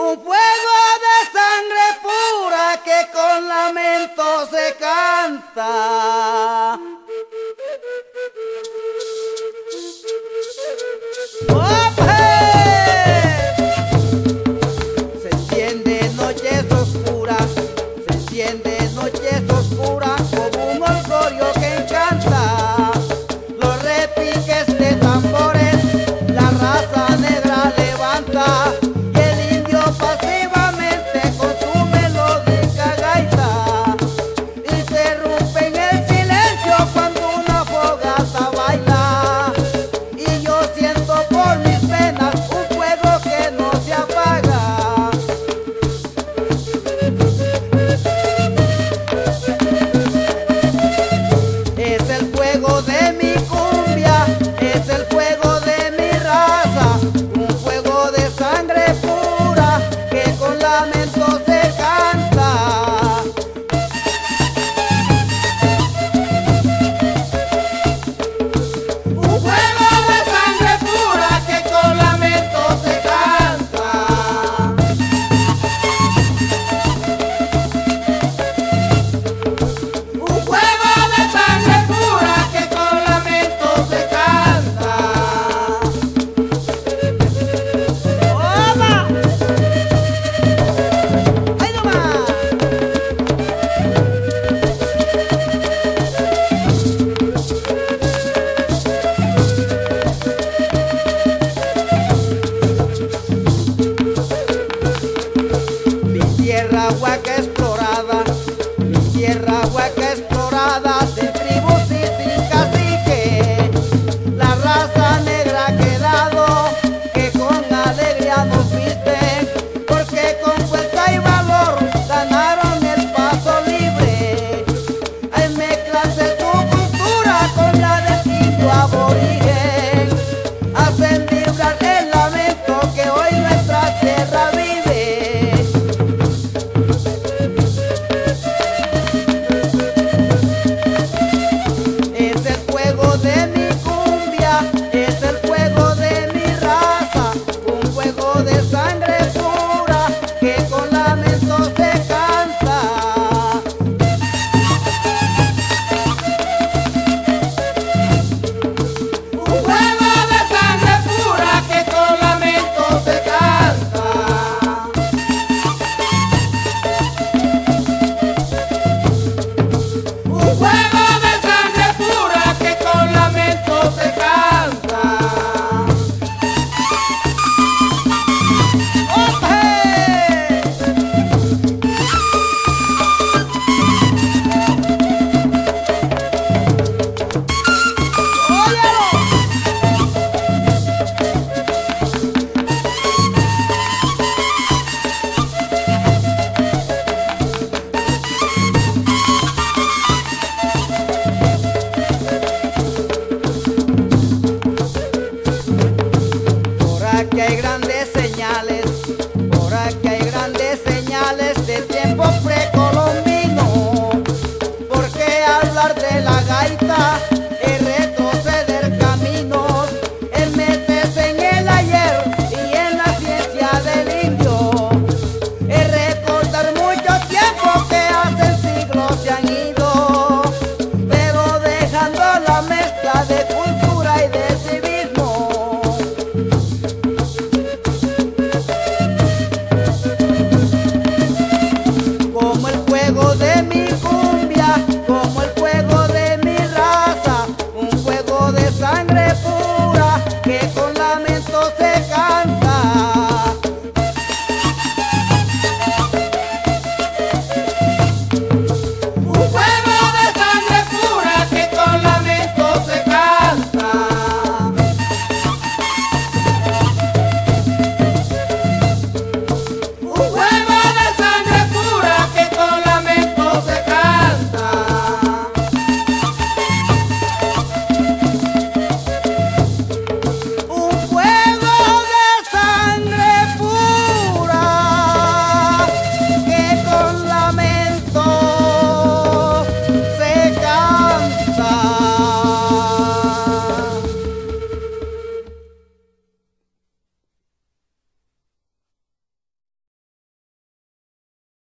Un pueblo de sangre pura que con lamento se canta. tierra agua que explorada, mi tierra agua que gaita.